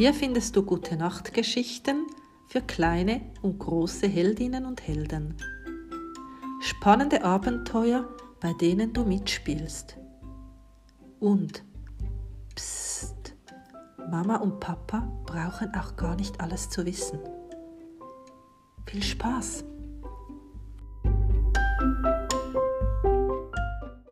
Hier findest du gute Nachtgeschichten für kleine und große Heldinnen und Helden. Spannende Abenteuer, bei denen du mitspielst. Und, psst, Mama und Papa brauchen auch gar nicht alles zu wissen. Viel Spaß!